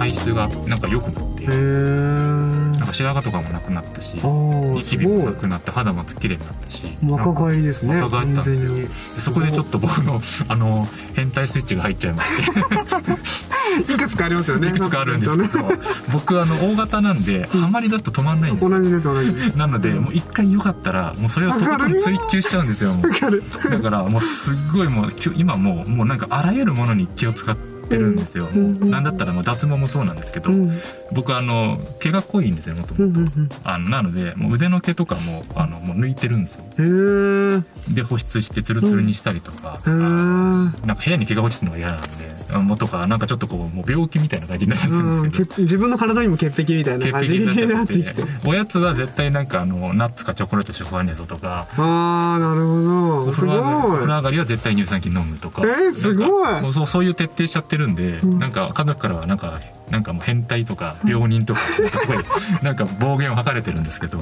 体質がなんか良くなってなんか白髪とかもなくなったしニキビもないくなって肌も綺麗になったし若返りですね。若返ったんですよ。そこでちょっと僕の あの変態スイッチが入っちゃいまして。いくつかありますよね。いくつかあるんですけど僕あの大型なんでハマりだすと止まんないんですよ。同じです同じです。なのでもう一回良かったらもうそれをとことん追求しちゃうんですよだからもうすっごいもう今もうもうなんかあらゆるものに気を使ってるんですよ、うんもうなんだったらもう脱毛もそうなんですけど、うん。僕あの毛が濃いんですよもともと。なのでもう腕の毛とかもあのもう抜いてるんですよ。で保湿してツルツルにしたりとか、へー。あのなんか部屋に毛が落ちてるのが嫌なんで。あもうとかなんかちょっとこうもう病気みたいな感じになっちゃってるうんんですけど、け自分の体にも潔癖みたいな潔感じ癖になってきておやつは絶対なんかあのナッツかチョコレートしか食わねえぞとか。ああなるほおど。すご風呂上がりおい。風呂上がりは絶対乳酸菌飲むとか。えーすごい。そうそういう徹底しちゃってるんで、うん。なんか家族からはなんかなんかもう変態とか病人とかなんかすごいなんか暴言を吐かれてるんですけど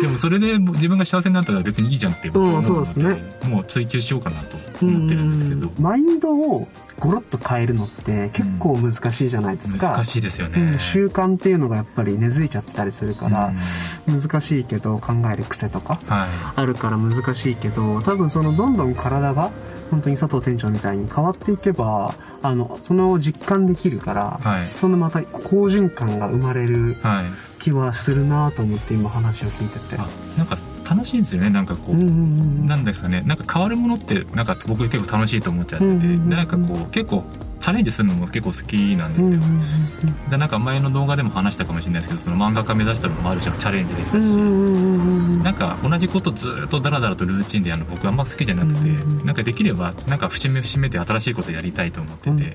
でもそれで自分が幸せになったら別にいいじゃんって僕は思うのうんそうですね。もう追求しようかなと思ってるんですけど。マインドをゴロッと変えるのって結構難しいじゃないですか、難しいですよね、うん。習慣っていうのがやっぱり根付いちゃってたりするからうん難しいけど考える癖とかはい。あるから難しいけど多分そのどんどん体が本当に佐藤店長みたいに変わっていけばあのその実感できるから、はい。そのまた好循環が生まれるはい。気はするなと思って今話を聞いてて。あなんか楽しいんですよね。なんかこう、なんですかね。なんか変わるものってなんか僕結構楽しいと思っちゃってて、なんかこう結構チャレンジするのも結構好きなんですよ、うんうんでなんか前の動画でも話したかもしれないですけどその漫画家目指したのもある種のチャレンジでしたし、うなんか同じことずっとダラダラとルーチンでやるの僕あんま好きじゃなくて、うなんかできればなんか節目節目で新しいことやりたいと思ってて、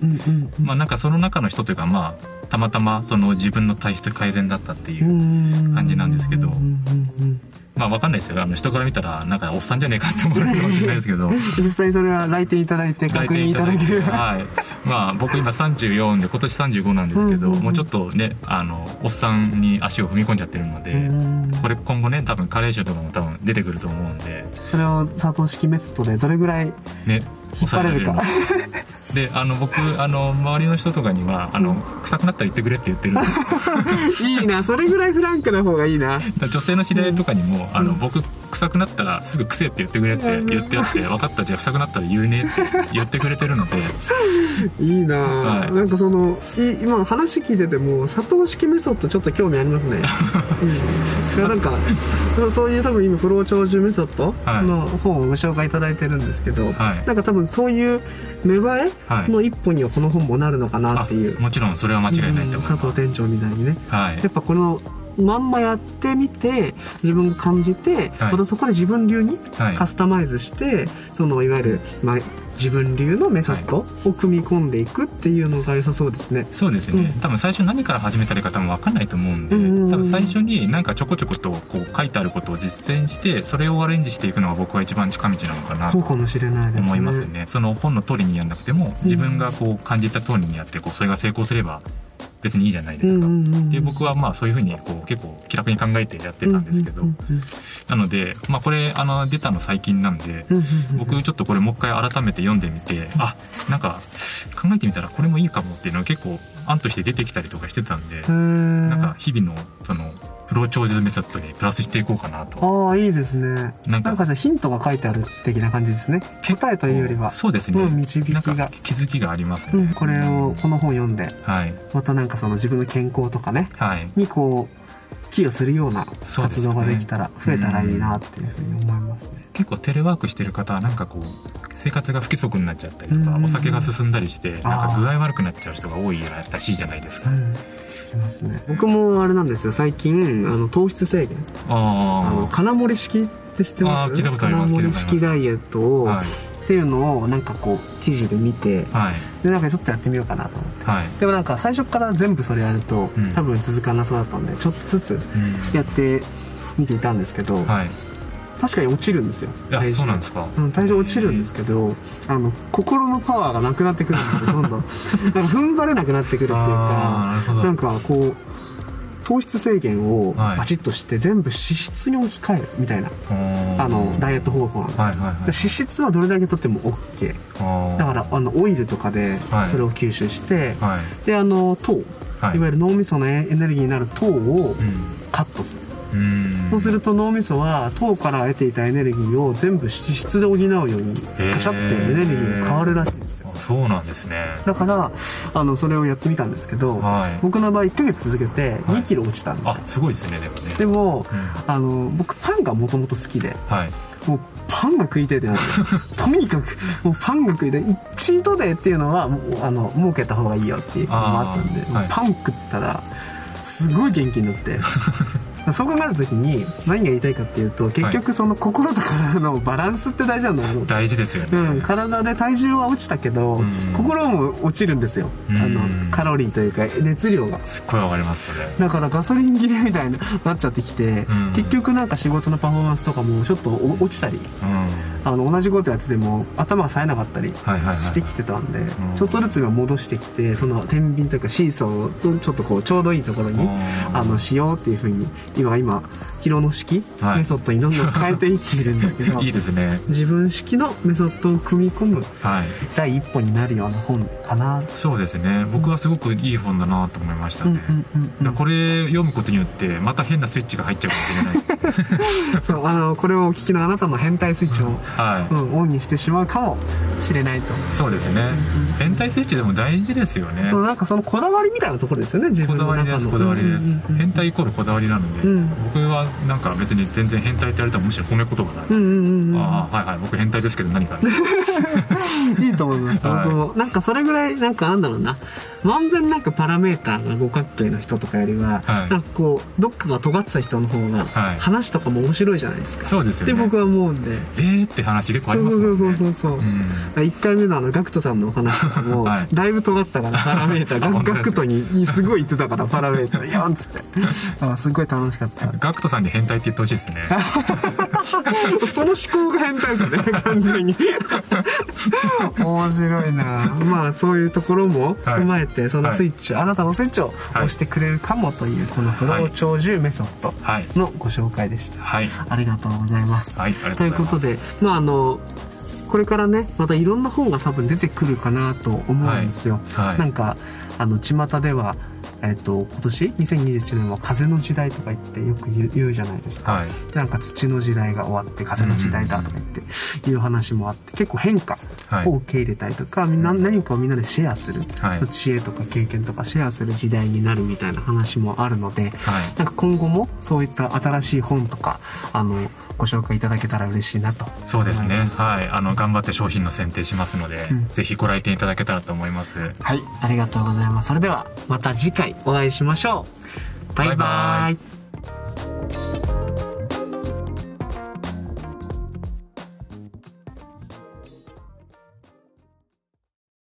まあなんかその中の一つがまあたまたまその自分の体質改善だったっていう、感じなん。ですけどまあわかんないですよ。あの人から見たらなんかおっさんじゃねえかって思われるかもしれないですけど。実際それは来店いただいて確認いただける。はい。まあ僕今34で今年35なんですけど、うんうんうん。もうちょっとねあのおっさんに足を踏み込んじゃってるので、うん。これ今後ね多分加齢臭とかも多分出てくると思うんで。それを佐藤式メソッドでどれぐらいね引っ張れるか。抑えられるのであの僕あの周りの人とかにはあの臭くなったら言ってくれって言ってる。ん でいいなそれぐらいフランクな方がいいな。女性の知り合いとかにも、あの僕臭くなったらすぐ臭いって言ってくれって言ってあって分かったじゃあ臭くなったら言うねって言ってくれてるので。いいな、はい。なんかそのい今話聞いてても佐藤式メソッドちょっと興味ありますね、うん、なんかそういう多分今不老長寿メソッドはい。の本をご紹介いただいてるんですけど、はい。なんか多分そういう芽生はい。えの一歩にはこの本もなるのかなっていう、あもちろんそれは間違いないと思いうんます、佐藤店長みたいにね。はい。やっぱこのまんまやってみて自分が感じて、はい。またそこで自分流にはい。カスタマイズして、そのいわゆる、まあ、自分流のメソッドを組み込んでいくっていうのが良さそうですね。そうですね、うん。多分最初何から始めたらいいか多分分かんないと思うんで、うん多分最初になんかちょこちょことこう書いてあることを実践してそれをアレンジしていくのが僕は一番近道なのかなとそうかもしれないですね。思いますね。その本の通りにやんなくても自分がこう感じた通りにやってこうそれが成功すれば別にいいじゃないですか、うんうんうん、で僕はまあそういうふうにこう結構気楽に考えてやってたんですけど、うんうんなので、まあ、これあの出たの最近なんで、うんうんうん。僕ちょっとこれもう一回改めて読んでみてあなんか考えてみたらこれもいいかもっていうのが結構案として出てきたりとかしてたんで、へー。なんか日々のその不老長寿メソッドにプラスしていこうかなと。ああいいですね。なんんかじゃあヒントが書いてある的な感じですね。答えというよりは。そうですね、うん導きが。気づきがありますね、うん、これをこの本読んで。はい。またなんかその自分の健康とかね。はい。にこう寄与するような活動ができたら増えたらいいなっていうふうに思いますね。結構テレワークしてる方はなんかこう生活が不規則になっちゃったりとか、うん。お酒が進んだりしてなんか具合悪くなっちゃう人が多いらしいじゃないですか、うん。しますね。僕もあれなんですよ。最近あの糖質制限。あのあ金森式って知ってます？あー聞いたことあり式ダイエットを、あはいっていうのをなんかこう記事で見てはい。でなんかちょっとやってみようかなと思って。はい、でもなんか最初から全部それやると、うん。多分続かなそうだったんでちょっとずつうん。やってみていたんですけど、はい。確かに落ちるんですよ体重なんですか。うん、体重落ちるんですけどあの心のパワーがなくなってくるんでどんどん。なんか踏ん張れなくなってくるっていうかなんかこう糖質制限をはい。バチッとして全部脂質に置き換えるみたいな、あのダイエット方法なんですよ、はいはいはいで脂質はどれだけとっても OK だからあのオイルとかではい。それを吸収して、はい。であの糖。はい。い、わゆる脳みそのエネルギーになる糖をうん。カットする、うんそうすると脳みそは糖から得ていたエネルギーを全部脂質で補うようにカシャってエネルギーに変わるらしいんですよ。あそうなんですね。だからあのそれをやってみたんですけど、はい。僕の場合1ヶ月続けてはい。2キロ落ちたんですよ、あすごいですねでもね。でも、うん。あの僕パンがもともと好きではい。もうパンが食いてえってなってとにかくもうパンが食いてえチートデーっていうのはもうあの儲けた方がいいよっていうのもあったんで、はい。パン食ったらすごい元気になって そう考えた時に何が言いたいかっていうと結局その心と体のバランスって大事なんだけど、大事ですよね、うん、体で体重は落ちたけど、うん。心も落ちるんですよ、うん。あのカロリーというか熱量が。すっごいわかりますそれ。だからガソリン切れみたいになっちゃってきて、うん。結局なんか仕事のパフォーマンスとかもちょっとお落ちたりうんあの同じことやってても頭が冴えなかったりしてきてたんで、ん。ちょっとずつ今戻してきてその天秤というかシーソーとちょっとこうちょうどいいところにうん。あのしようっていうふうに今今キロの式、はい。メソッドにどんどん 変えていっているんですけどいいですね。自分式のメソッドを組み込むはい。第一歩になるような本かな。そうですね。僕はすごくいい本だなと思いましたうんね、これ読むことによってまた変なスイッチが入っちゃうかもしれない そうあのこれをお聞きのあなたの変態スイッチを、はい、うん、オンにしてしまうかもしれないと、そうですね。変態スイッチでも大事ですよね。なんかそのこだわりみたいなところですよね自こ分の中の。だわりですこだわりです、うんうんうん。変態イコールこだわりなので、うん。僕はなんか別に全然変態って言われたらむしろ褒め言葉ない、うんうんうんうん。ああはいはい。僕変態ですけど何か いいと思います、はい。僕もなんかそれぐらいなんかなんだろうな。まんべんなくパラメーターが五角形の人とかよりは、はい。なんかこうどっかが尖ってた人の方がはい話とかも面白いじゃないですか、そうですよね。って僕は思うんで。えーって話結構ありますもんね。そうそうそうそう、うん。1回目のあのガクトさんのお話とかも、はい。だいぶ尖ってたからパラメータガ ガクトににすごい言ってたからパラメーターやんっつって。あすごい楽しかった。ガクトさんで変態って言ってほしいですね。その思考が変態ですよね完全に。面白いな。まあそういうところも踏まえて、そのスイッチ、あなたのスイッチを押してくれるかもというこのフロー長寿メソッドはい。のご紹介でした、はい。ありがとうございます、はいというといます。ことでまああのこれからねまたいろんな本が多分出てくるかなと思うんですよ、はい。なんかあの巷ではえっと今年？2021年は風の時代とか言ってよく言うじゃないですか、はい。なんか土の時代が終わって風の時代だとか言っていう話もあって結構変化はいを受け入れたりとか、みんな何かをみんなでシェアする、はい。知恵とか経験とかシェアする時代になるみたいな話もあるのではい。なんか今後もそういった新しい本とかあのご紹介いただけたら嬉しいなと。そうですね。はい。あの頑張って商品の選定しますので、うん。ぜひご来店いただけたらと思います。はい。ありがとうございます。それではまた次回お会いしましょう。バイバイ。バイバイ